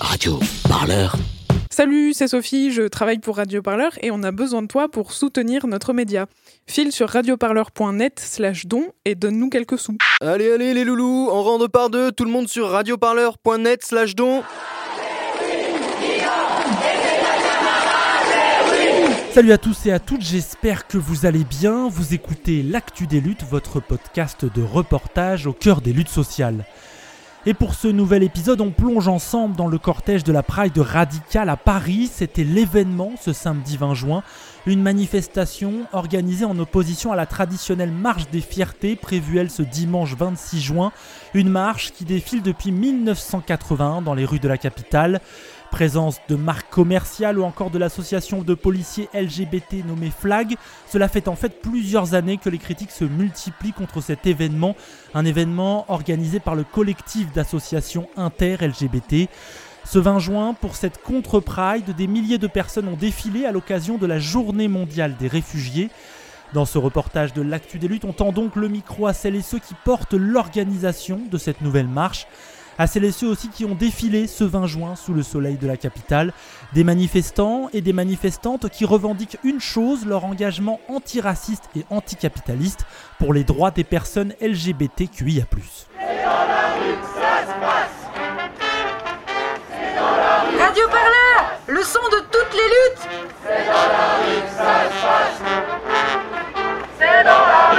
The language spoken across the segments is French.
Radio Parleur. Salut, c'est Sophie, je travaille pour Radio Parleur et on a besoin de toi pour soutenir notre média. File sur radioparleur.net slash don et donne-nous quelques sous. Allez, allez les loulous, en rang de par deux, tout le monde sur radioparleur.net slash don. Salut à tous et à toutes, j'espère que vous allez bien. Vous écoutez L'Actu des luttes, votre podcast de reportage au cœur des luttes sociales. Et pour ce nouvel épisode, on plonge ensemble dans le cortège de la Pride Radical à Paris. C'était l'événement ce samedi 20 juin, une manifestation organisée en opposition à la traditionnelle marche des fiertés prévue elle ce dimanche 26 juin, une marche qui défile depuis 1981 dans les rues de la capitale. Présence de marques commerciales ou encore de l'association de policiers LGBT nommée FLAG, cela fait en fait plusieurs années que les critiques se multiplient contre cet événement, un événement organisé par le collectif d'associations inter-LGBT. Ce 20 juin, pour cette contre-pride, des milliers de personnes ont défilé à l'occasion de la Journée mondiale des réfugiés. Dans ce reportage de l'actu des luttes, on tend donc le micro à celles et ceux qui portent l'organisation de cette nouvelle marche à celles et ceux aussi qui ont défilé ce 20 juin sous le soleil de la capitale, des manifestants et des manifestantes qui revendiquent une chose, leur engagement antiraciste et anticapitaliste pour les droits des personnes LGBTQIA+. Radio Parleur, le son de toutes les luttes. C'est dans la rue que ça se passe. C'est dans la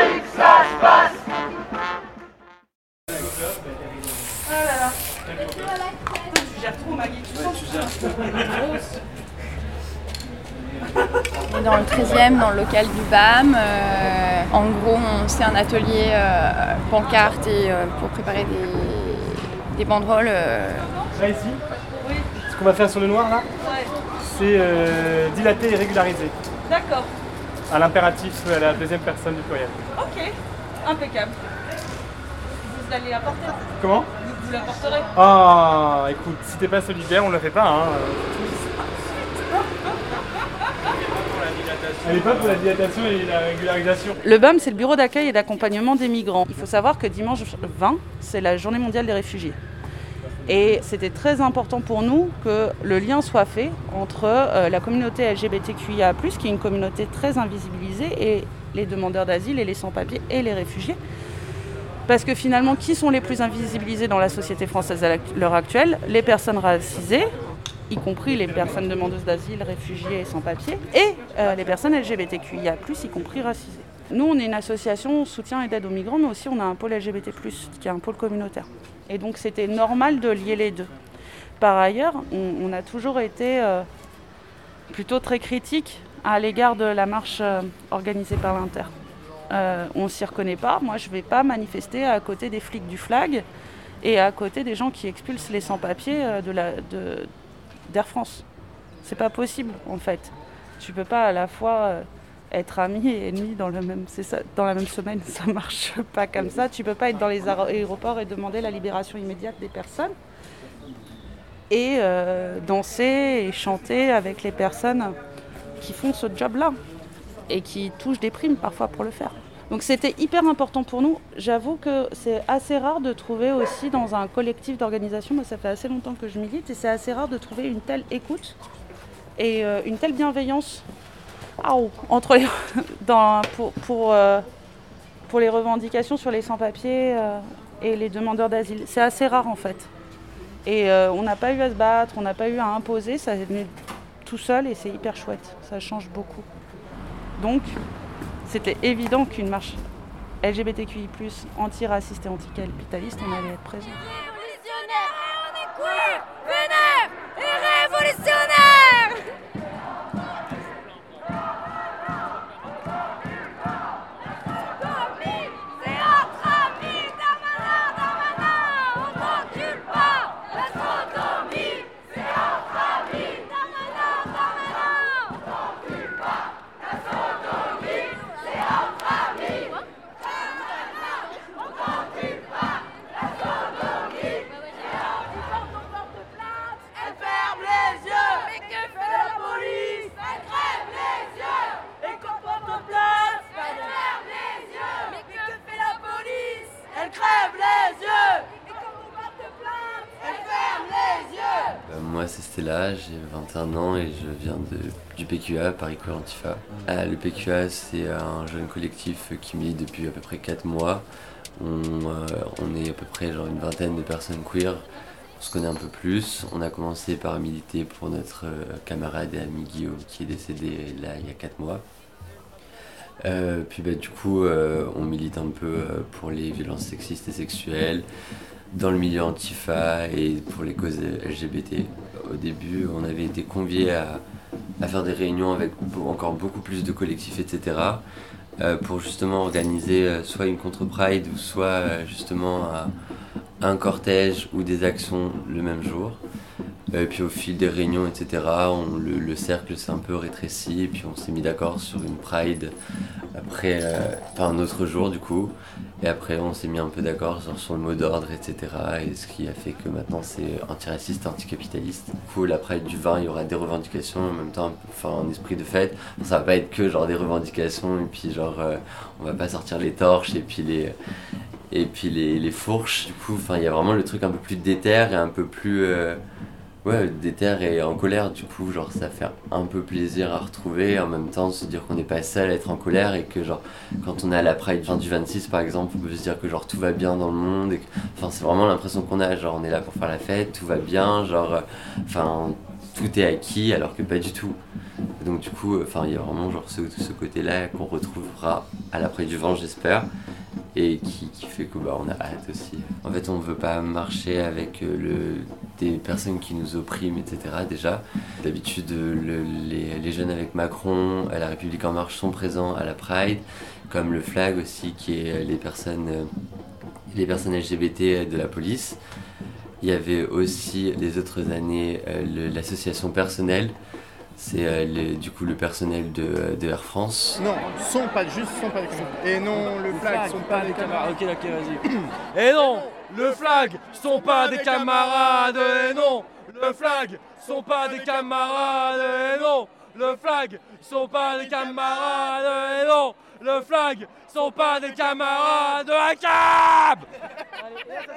13e, dans le local du BAM. Euh, en gros, c'est un atelier euh, pancarte et euh, pour préparer des, des banderoles. euh, Là ici, ce qu'on va faire sur le noir là, c'est euh, dilater et régulariser. D'accord, À l'impératif à la deuxième personne du pluriel. ok, impeccable. Vous allez apporter Comment? Vous, vous l'apporterez Ah, écoute, si t'es pas solidaire, on le fait pas. Hein. Pas pour la dilatation et la régularisation. Le BAM, c'est le bureau d'accueil et d'accompagnement des migrants. Il faut savoir que dimanche 20, c'est la journée mondiale des réfugiés. Et c'était très important pour nous que le lien soit fait entre euh, la communauté LGBTQIA, qui est une communauté très invisibilisée, et les demandeurs d'asile et les sans-papiers et les réfugiés. Parce que finalement, qui sont les plus invisibilisés dans la société française à l'heure actuelle? Les personnes racisées, y compris les personnes demandeuses d'asile, réfugiés et sans-papiers, et euh, les personnes LGBTQIA, y compris racisées. Nous, on est une association soutien et d'aide aux migrants, mais aussi on a un pôle LGBT, qui est un pôle communautaire. Et donc c'était normal de lier les deux. Par ailleurs, on, a toujours été euh, plutôt très critique à l'égard de la marche euh, organisée par l'Inter. On s'y reconnaît pas. Moi, je ne vais pas manifester à côté des flics du flag et à côté des gens qui expulsent les sans-papiers de la- de- d'Air France. C'est pas possible, en fait. Tu peux pas à la fois euh, être ami et ennemi dans, la même semaine. Ça marche pas comme ça. Tu peux pas être dans les aéro- aéroports et demander la libération immédiate des personnes et euh, danser et chanter avec les personnes qui font ce job-là et qui touchent des primes parfois pour le faire. Donc c'était hyper important pour nous. J'avoue que c'est assez rare de trouver aussi dans un collectif d'organisation, moi ça fait assez longtemps que je milite, et c'est assez rare de trouver une telle écoute et euh, une telle bienveillance entre les, pour, pour, euh, pour les revendications sur les sans-papiers euh, et les demandeurs d'asile. C'est assez rare en fait. Et on n'a pas eu à se battre, on n'a pas eu à imposer, ça est venu tout seul et c'est hyper chouette, ça change beaucoup. Donc, c'était évident qu'une marche LGBTQI, antiraciste et anticapitaliste, on allait être présent. C'est Stella, j'ai 21 ans et je viens du PQA, Paris Queer Antifa. Ah, le PQA c'est un jeune collectif qui milite depuis à peu près 4 mois. On, euh, on est à peu près genre une vingtaine de personnes queer. On se connaît un peu plus. On a commencé par militer pour notre euh, camarade et ami Guillaume qui est décédé là il y a 4 mois. Euh, puis bah, du coup, euh, on milite un peu euh, pour les violences sexistes et sexuelles dans le milieu antifa et pour les causes LGBT. Au début, on avait été conviés à, faire des réunions avec encore beaucoup plus de collectifs, etc. euh, pour justement organiser euh, soit une contre-pride ou soit euh, justement un cortège ou des actions le même jour. Et puis au fil des réunions, etc., on- le, le cercle s'est un peu rétréci et puis on s'est mis d'accord sur une pride après, euh, enfin un autre jour du coup. Et après on s'est mis un peu d'accord sur, le mot d'ordre, etc. Et ce qui a fait que maintenant c'est antiraciste, anticapitaliste. Du coup la pride du vin, il y aura des revendications en même temps, enfin en esprit de fête. Ça va pas être que genre des revendications et puis genre euh, on va pas sortir les torches et puis les et puis les, les fourches. Du coup, il y a vraiment le truc un peu plus déter et un peu plus euh, ouais déter et en colère. Du coup, genre ça fait un peu plaisir à retrouver. En même temps, se dire qu'on n'est pas seul à être en colère et que genre quand on est à la Pride 20 du 26 par exemple, on peut se dire que genre tout va bien dans le monde. Et enfin c'est vraiment l'impression qu'on a. Genre on est là pour faire la fête, tout va bien. Genre euh, enfin tout est acquis alors que pas du tout. Donc du coup, euh, enfin il y a vraiment genre ce, ce côté-là qu'on retrouvera à la Pride du vent, j'espère et qui, qui fait que bah, on a hâte aussi. En fait, on ne veut pas marcher avec euh, le, des personnes qui nous oppriment, etc. Déjà, d'habitude, euh, le- les, les jeunes avec Macron, à la République en marche sont présents à la Pride, comme le flag aussi, qui est euh, les personnes, les personnes LGBT de la police. Il y avait aussi les autres années l'association personnelle. C'est euh, le- du coup le personnel de, de Air France. Non, sont pas juste sont pas des camarades. Et non, le flag sont pas des camarades. Ok, ok, vas-y. Et non, le flag sont pas des camarades. Et non, le flag sont pas des camarades. Et non, le flag sont pas des camarades. Et non, le flag sont pas des camarades de la cab.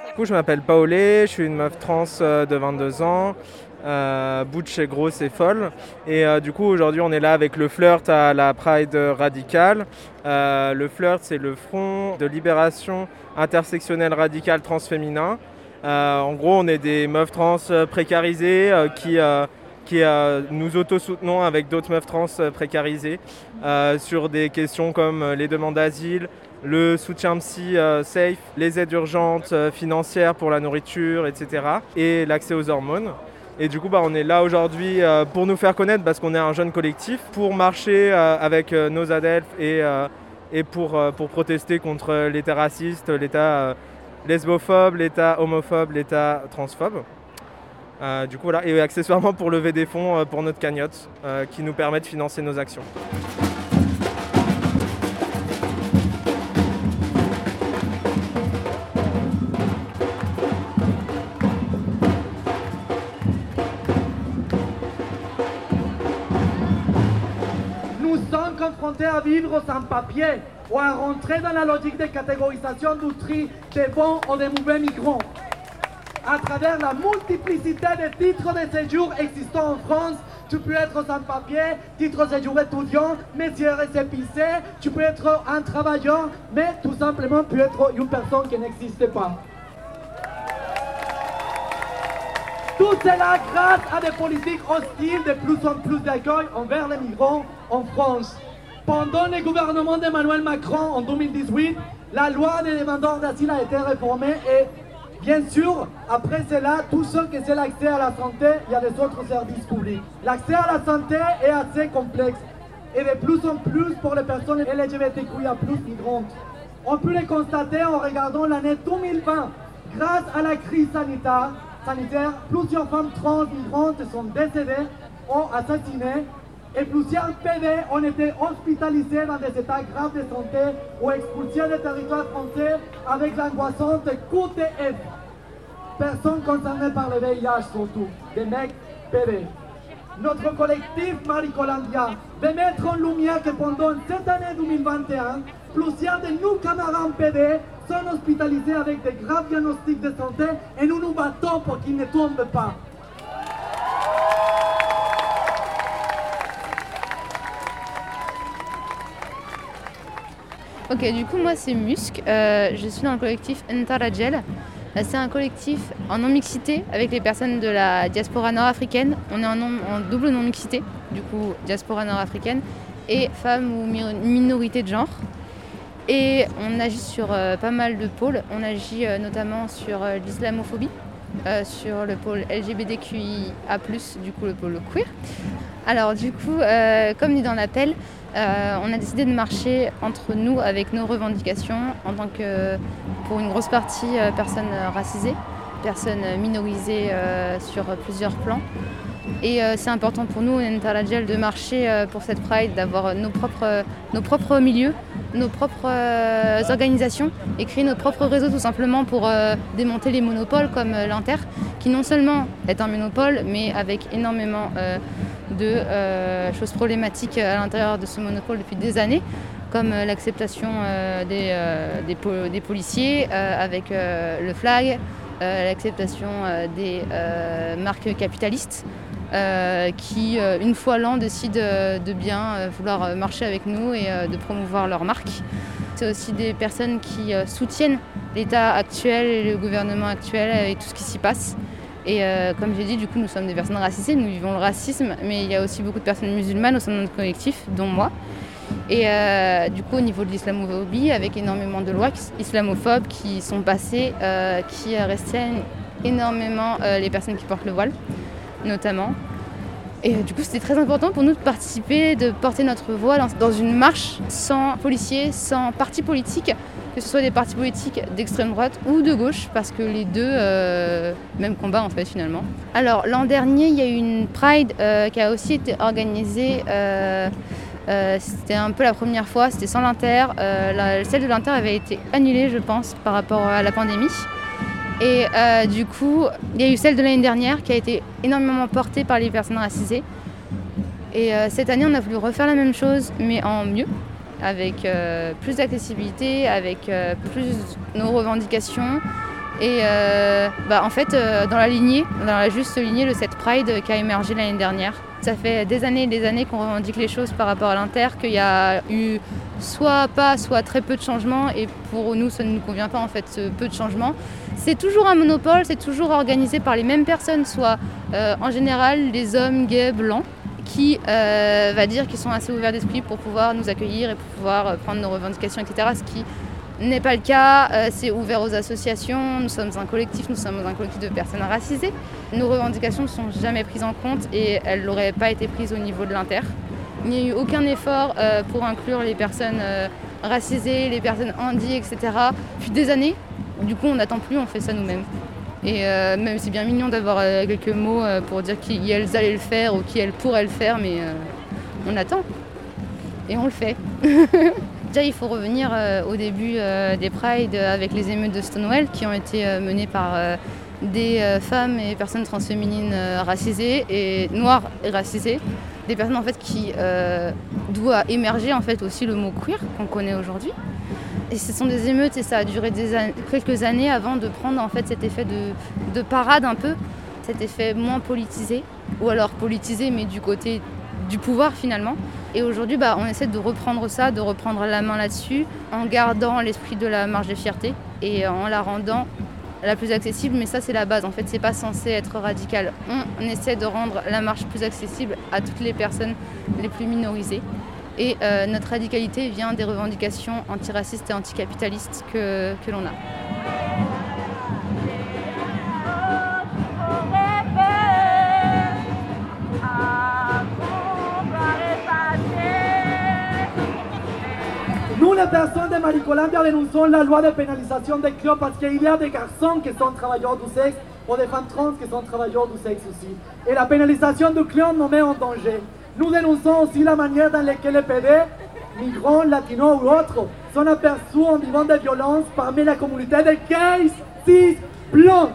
Du coup, je m'appelle Paolé, je suis une meuf trans euh, de 22 ans. Euh, butch et grosse et folle. Et euh, du coup, aujourd'hui, on est là avec le flirt à la Pride radicale. Euh, le flirt, c'est le Front de libération intersectionnelle radicale transféminin. En gros, on est des meufs trans précarisées qui, nous auto-soutenons avec d'autres meufs trans précarisées sur des questions comme les demandes d'asile, le soutien psy safe, les aides urgentes financières pour la nourriture, etc. et l'accès aux hormones. Et du coup, bah, on est là aujourd'hui euh, pour nous faire connaître parce qu'on est un jeune collectif, pour marcher euh, avec euh, nos adelphes et, et pour, pour protester contre l'État raciste, l'État lesbophobe, l'État homophobe, l'État transphobe. Du coup, voilà. Et accessoirement pour lever des fonds pour notre cagnotte qui nous permet de financer nos actions. Sans papier ou à rentrer dans la logique de catégorisation du tri des bons ou des mauvais migrants. À travers la multiplicité de titres de séjour existants en France, tu peux être sans papier, titre de séjour étudiant, métier récépissé, tu peux être un travailleur, mais tout simplement tu peux être une personne qui n'existe pas. Tout cela grâce à des politiques hostiles de plus en plus d'accueil envers les migrants en France. Pendant le gouvernement d'Emmanuel Macron en 2018, la loi des demandeurs d'asile a été réformée et bien sûr, après cela, tout ce que c'est l'accès à la santé, il y a des autres services publics. L'accès à la santé est assez complexe et de plus en plus pour les personnes LGBTQIA+, migrantes. On peut le constater en regardant l'année 2020. Grâce à la crise sanitaire, sanitaire, plusieurs femmes trans migrantes sont décédées, ont assassiné et plusieurs PD ont été hospitalisés dans des états graves de santé ou expulsés des territoires français avec l'angoissante QTF. Personnes concernées par le VIH surtout, des mecs PD. Notre collectif Maricolandia veut mettre en lumière que pendant cette année 2021, plusieurs de nos camarades PD sont hospitalisés avec des graves diagnostics de santé et nous nous battons pour qu'ils ne tombent pas. Ok, du coup, moi, c'est Musc. Euh, je suis dans le collectif Entaragel. Euh, C'est un collectif en non-mixité avec les personnes de la diaspora nord-africaine. On est en, double non-mixité, du coup, diaspora nord-africaine et femmes ou mi- minorités de genre. Et on agit sur euh, pas mal de pôles. On agit notamment sur l'islamophobie, euh, sur le pôle LGBTQIA, du coup, le pôle queer. Alors, du coup, euh, comme dit dans l'appel, euh, on a décidé de marcher entre nous avec nos revendications en tant que, pour une grosse partie, personnes racisées, personnes minorisées sur plusieurs plans. Et euh, c'est important pour nous, Entaragel, de marcher euh, pour cette Pride, d'avoir nos propres, nos propres milieux, nos propres euh, organisations et créer notre propre réseau tout simplement pour euh, démonter les monopoles comme euh, l'Inter, qui non seulement est un monopole, mais avec énormément euh, de euh, choses problématiques à l'intérieur de ce monopole depuis des années, comme euh, l'acceptation euh, des, euh, des, po- des policiers euh, avec euh, le flag, euh, l'acceptation euh, des euh, marques capitalistes. Euh, qui, euh, une fois l'an, décident euh, de bien vouloir marcher avec nous et de promouvoir leur marque. C'est aussi des personnes qui soutiennent l'État actuel et le gouvernement actuel et tout ce qui s'y passe. Et euh, comme j'ai dit, du coup, nous sommes des personnes racisées, nous vivons le racisme, mais il y a aussi beaucoup de personnes musulmanes au sein de notre collectif, dont moi. Et du coup, au niveau de l'islamophobie, avec énormément de lois islamophobes qui sont passées, qui restreignent énormément les personnes qui portent le voile, notamment. Et euh, du coup, c'était très important pour nous de participer, de porter notre voix dans, une marche sans policiers, sans parti politique, que ce soit des partis politiques d'extrême droite ou de gauche, parce que les deux, euh, même combat en fait finalement. Alors l'an dernier, il y a eu une Pride euh, qui a aussi été organisée. c'était un peu la première fois, c'était sans l'Inter. Celle de l'Inter avait été annulée, je pense, par rapport à la pandémie. Et euh, du coup, il y a eu celle de l'année dernière qui a été énormément portée par les personnes racisées. Et euh, cette année, on a voulu refaire la même chose, mais en mieux, avec euh, plus d'accessibilité, avec plus nos revendications. Et bah, en fait, dans la lignée, dans la juste lignée de cette Pride qui a émergé l'année dernière. Ça fait des années et des années qu'on revendique les choses par rapport à l'Inter, qu'il y a eu soit pas, soit très peu de changements. Et pour nous, ça ne nous convient pas en fait, ce peu de changements. C'est toujours un monopole, c'est toujours organisé par les mêmes personnes, soit euh, en général les hommes gays blancs qui euh, va dire qu'ils sont assez ouverts d'esprit pour pouvoir nous accueillir et pour pouvoir euh, prendre nos revendications, etc. Ce qui n'est pas le cas, c'est ouvert aux associations, nous sommes un collectif, nous sommes un collectif de personnes racisées. Nos revendications ne sont jamais prises en compte et elles n'auraient pas été prises au niveau de l'Inter. Il n'y a eu aucun effort pour inclure les personnes racisées, les personnes handy, etc. Depuis des années. Du coup, on n'attend plus, on fait ça nous-mêmes. Et euh, même c'est bien mignon d'avoir euh, quelques mots euh, pour dire qui elles allaient le faire ou qui elles pourraient le faire, mais euh, on attend. Et on le fait. Déjà, il faut revenir au début des Pride euh, avec les émeutes de Stonewall qui ont été menées par des femmes et personnes transféminines racisées et noires et racisées. Des personnes en qui doit émerger en fait aussi le mot queer qu'on connaît aujourd'hui. Et ce sont des émeutes et ça a duré quelques années avant de prendre en fait cet effet de, de parade un peu, cet effet moins politisé, ou alors politisé mais du côté du pouvoir finalement. Et aujourd'hui, bah, on essaie de reprendre ça, de reprendre la main là-dessus, en gardant l'esprit de la marche de fierté et en la rendant la plus accessible. Mais ça, c'est la base. En fait, c'est pas censé être radical. On essaie de rendre la marche plus accessible à toutes les personnes les plus minorisées. Et euh, notre radicalité vient des revendications antiracistes et anticapitalistes que, que l'on a. Nous, les personnes de Maricolampia, dénonçons la loi de pénalisation des clubs parce qu'il y a des garçons qui sont travailleurs du sexe ou des femmes trans qui sont travailleurs du sexe aussi. Et la pénalisation du club nous met en danger. Nous dénonçons aussi la manière dans laquelle les PD, migrants, latinos ou autres, sont aperçus en vivant des violences parmi la communauté des gays, cis, blancs,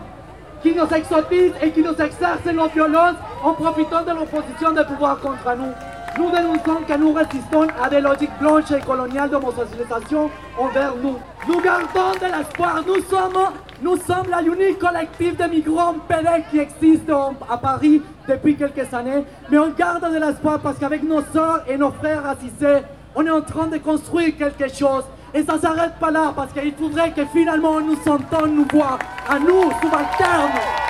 qui nous exotisent et qui nous exercent leurs violences en profitant de l'opposition de pouvoir contre nous. Nous dénonçons que nous résistons à des logiques blanches et coloniales d'homosexualisation envers nous. Nous gardons de l'espoir. Nous sommes, nous sommes la unique collectif de migrants PD qui existe à Paris depuis quelques années. Mais on garde de l'espoir parce qu'avec nos sœurs et nos frères racisés, on est en train de construire quelque chose. Et ça s'arrête pas là, parce qu'il faudrait que finalement nous sentons nous voix à nous, subalternes.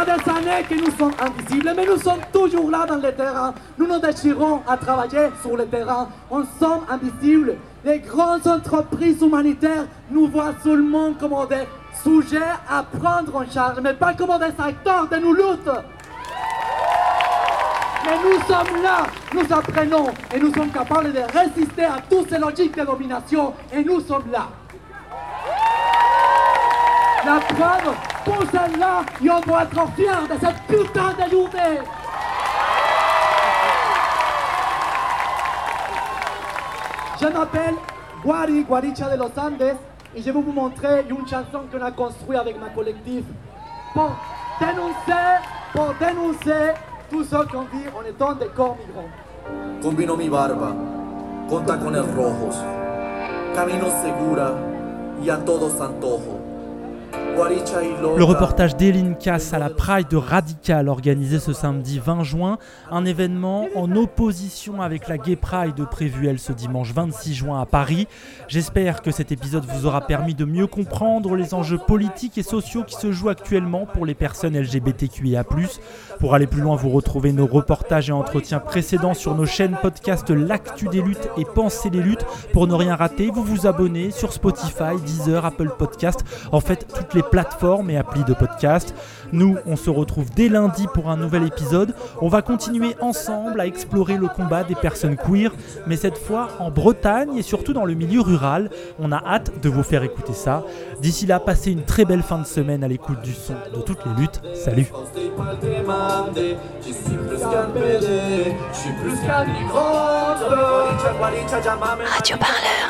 Des années que nous sommes invisibles, mais nous sommes toujours là dans le terrain. Nous nous déchirons à travailler sur le terrain. On sommes invisibles. Les grandes entreprises humanitaires nous voient seulement comme des sujets à prendre en charge, mais pas comme des acteurs de nos luttes. Mais nous sommes là, nous apprenons et nous sommes capables de résister à toutes ces logiques de domination et nous sommes là. La preuve, pour celle-là, on doit être fiers de cette putain de journée. Je m'appelle Guari Guaricha de los Andes et je vais vous montrer une chanson qu'on a construite avec ma collectif pour dénoncer, pour dénoncer tout ce qu'on dit en étant des corps migrants. Combino mi barba con tacones rojos, camino segura y a todos antojo. Le reportage d'Eline Cass à la Pride Radical organisé ce samedi 20 juin, un événement en opposition avec la Gay Pride prévue elle ce dimanche 26 juin à Paris. J'espère que cet épisode vous aura permis de mieux comprendre les enjeux politiques et sociaux qui se jouent actuellement pour les personnes LGBTQIA+. Pour aller plus loin, vous retrouvez nos reportages et entretiens précédents sur nos chaînes podcast L'actu des luttes et Penser les luttes. Pour ne rien rater, vous vous abonnez sur Spotify, Deezer, Apple Podcast, en fait toutes les plateformes et applis de podcast. Nous, on se retrouve dès lundi pour un nouvel épisode. On va continuer ensemble à explorer le combat des personnes queer, mais cette fois en Bretagne et surtout dans le milieu rural. On a hâte de vous faire écouter ça. D'ici là, passez une très belle fin de semaine à l'écoute du son de toutes les luttes. Salut. Radio Parleur,